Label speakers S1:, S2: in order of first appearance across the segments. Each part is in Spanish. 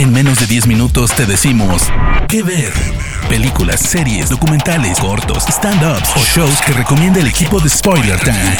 S1: En menos de 10 minutos te decimos qué ver. Películas, series, documentales, cortos, stand-ups o shows que recomienda el equipo de Spoiler Time.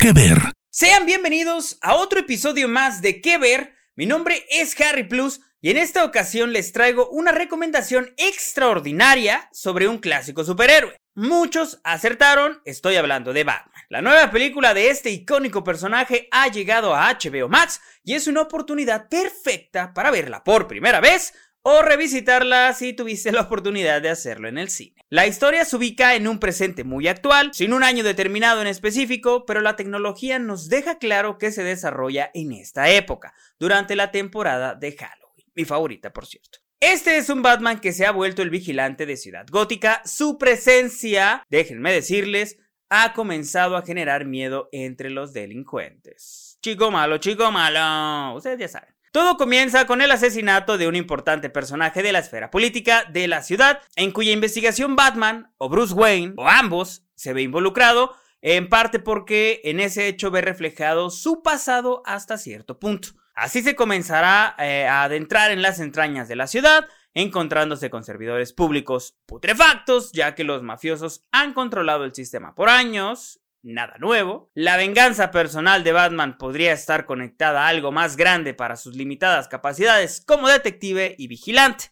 S1: ¿Qué ver?
S2: Sean bienvenidos a otro episodio más de ¿Qué ver? Mi nombre es Harry Plus y en esta ocasión les traigo una recomendación extraordinaria sobre un clásico superhéroe. Muchos acertaron, estoy hablando de Batman. La nueva película de este icónico personaje ha llegado a HBO Max y es una oportunidad perfecta para verla por primera vez o revisitarla si tuviste la oportunidad de hacerlo en el cine. La historia se ubica en un presente muy actual, sin un año determinado en específico, pero la tecnología nos deja claro que se desarrolla en esta época, durante la temporada de Halloween, mi favorita por cierto. Este es un Batman que se ha vuelto el vigilante de Ciudad Gótica. Su presencia, déjenme decirles, ha comenzado a generar miedo entre los delincuentes. Chico malo, chico malo. Ustedes ya saben. Todo comienza con el asesinato de un importante personaje de la esfera política de la ciudad, en cuya investigación Batman, o Bruce Wayne, o ambos, se ve involucrado, en parte porque en ese hecho ve reflejado su pasado hasta cierto punto. Así se comenzará eh, a adentrar en las entrañas de la ciudad, encontrándose con servidores públicos putrefactos, ya que los mafiosos han controlado el sistema por años, nada nuevo. La venganza personal de Batman podría estar conectada a algo más grande para sus limitadas capacidades como detective y vigilante.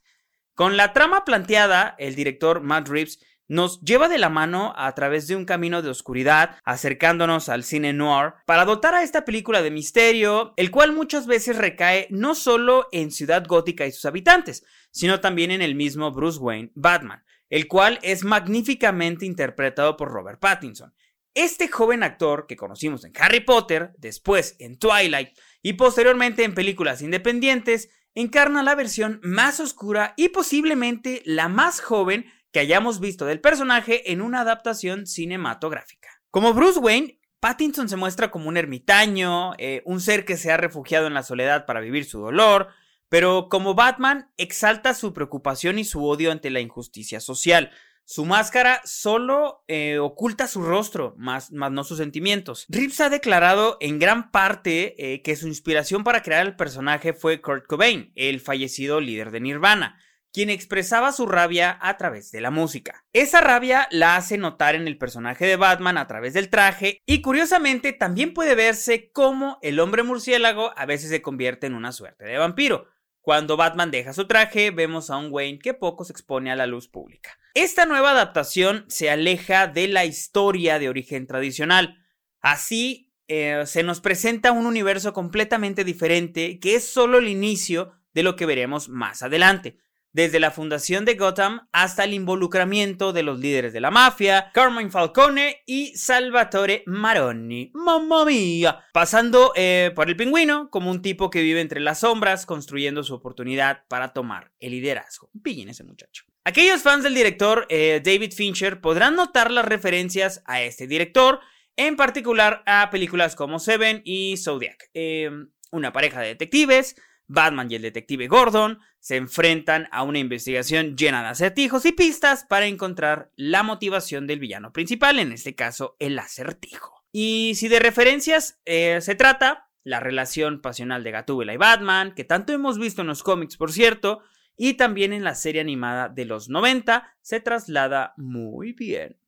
S2: Con la trama planteada, el director Matt Reeves nos lleva de la mano a través de un camino de oscuridad, acercándonos al cine noir, para dotar a esta película de misterio, el cual muchas veces recae no solo en Ciudad Gótica y sus habitantes, sino también en el mismo Bruce Wayne, Batman, el cual es magníficamente interpretado por Robert Pattinson. Este joven actor que conocimos en Harry Potter, después en Twilight y posteriormente en películas independientes, encarna la versión más oscura y posiblemente la más joven que hayamos visto del personaje en una adaptación cinematográfica. Como Bruce Wayne, Pattinson se muestra como un ermitaño, eh, un ser que se ha refugiado en la soledad para vivir su dolor, pero como Batman exalta su preocupación y su odio ante la injusticia social. Su máscara solo eh, oculta su rostro, más, más, no sus sentimientos. Reeves ha declarado en gran parte eh, que su inspiración para crear el personaje fue Kurt Cobain, el fallecido líder de Nirvana quien expresaba su rabia a través de la música. Esa rabia la hace notar en el personaje de Batman a través del traje y curiosamente también puede verse cómo el hombre murciélago a veces se convierte en una suerte de vampiro. Cuando Batman deja su traje, vemos a un Wayne que poco se expone a la luz pública. Esta nueva adaptación se aleja de la historia de origen tradicional. Así, eh, se nos presenta un universo completamente diferente que es solo el inicio de lo que veremos más adelante desde la fundación de Gotham hasta el involucramiento de los líderes de la mafia, Carmine Falcone y Salvatore Maroni. ¡Mamma mía! Pasando eh, por el pingüino como un tipo que vive entre las sombras, construyendo su oportunidad para tomar el liderazgo. Pillen ese muchacho. Aquellos fans del director eh, David Fincher podrán notar las referencias a este director, en particular a películas como Seven y Zodiac. Eh, una pareja de detectives Batman y el detective Gordon se enfrentan a una investigación llena de acertijos y pistas para encontrar la motivación del villano principal, en este caso el acertijo. Y si de referencias eh, se trata, la relación pasional de Gatúbela y Batman, que tanto hemos visto en los cómics, por cierto, y también en la serie animada de los 90, se traslada muy bien.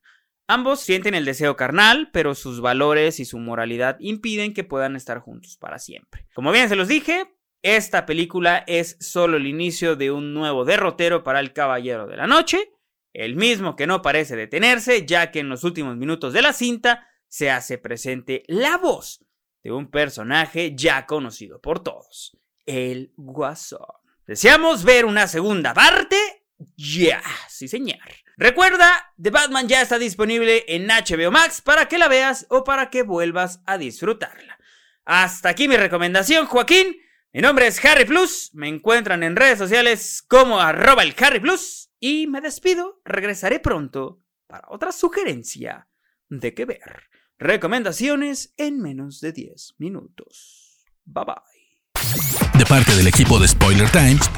S2: Ambos sienten el deseo carnal, pero sus valores y su moralidad impiden que puedan estar juntos para siempre. Como bien se los dije, esta película es solo el inicio de un nuevo derrotero para el Caballero de la Noche, el mismo que no parece detenerse, ya que en los últimos minutos de la cinta se hace presente la voz de un personaje ya conocido por todos, el Guasón. ¿Deseamos ver una segunda parte? Ya, sí señor. Recuerda, The Batman ya está disponible en HBO Max para que la veas o para que vuelvas a disfrutarla. Hasta aquí mi recomendación, Joaquín. Mi nombre es Harry Plus, me encuentran en redes sociales como arroba el Harry Plus y me despido, regresaré pronto para otra sugerencia de qué ver. Recomendaciones en menos de 10 minutos. Bye bye.
S1: De parte del equipo de Spoiler Times,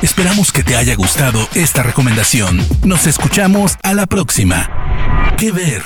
S1: esperamos que te haya gustado esta recomendación. Nos escuchamos a la próxima. ¿Qué ver?